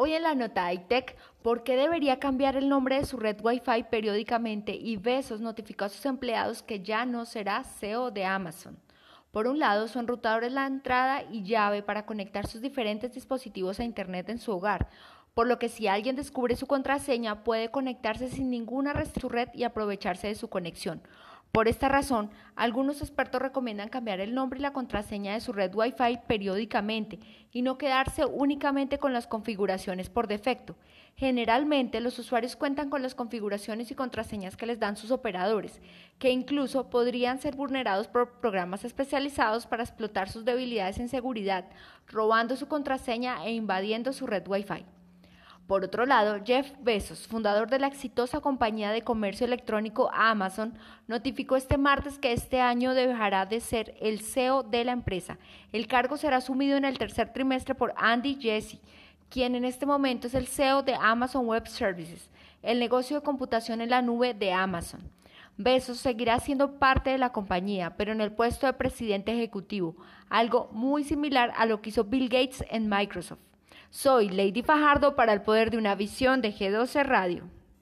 Hoy en la nota iTech, ¿por qué debería cambiar el nombre de su red Wi-Fi periódicamente? Y Besos notificó a sus empleados que ya no será CEO de Amazon. Por un lado, su enrutador es la entrada y llave para conectar sus diferentes dispositivos a Internet en su hogar, por lo que si alguien descubre su contraseña puede conectarse sin ninguna red y aprovecharse de su conexión. Por esta razón, algunos expertos recomiendan cambiar el nombre y la contraseña de su red Wi-Fi periódicamente y no quedarse únicamente con las configuraciones por defecto. Generalmente, los usuarios cuentan con las configuraciones y contraseñas que les dan sus operadores, que incluso podrían ser vulnerados por programas especializados para explotar sus debilidades en seguridad, robando su contraseña e invadiendo su red Wi-Fi. Por otro lado, Jeff Bezos, fundador de la exitosa compañía de comercio electrónico Amazon, notificó este martes que este año dejará de ser el CEO de la empresa. El cargo será asumido en el tercer trimestre por Andy Jassy, quien en este momento es el CEO de Amazon Web Services, el negocio de computación en la nube de Amazon. Bezos seguirá siendo parte de la compañía, pero en el puesto de presidente ejecutivo, algo muy similar a lo que hizo Bill Gates en Microsoft. Soy Lady Fajardo para el poder de una visión de G12 Radio.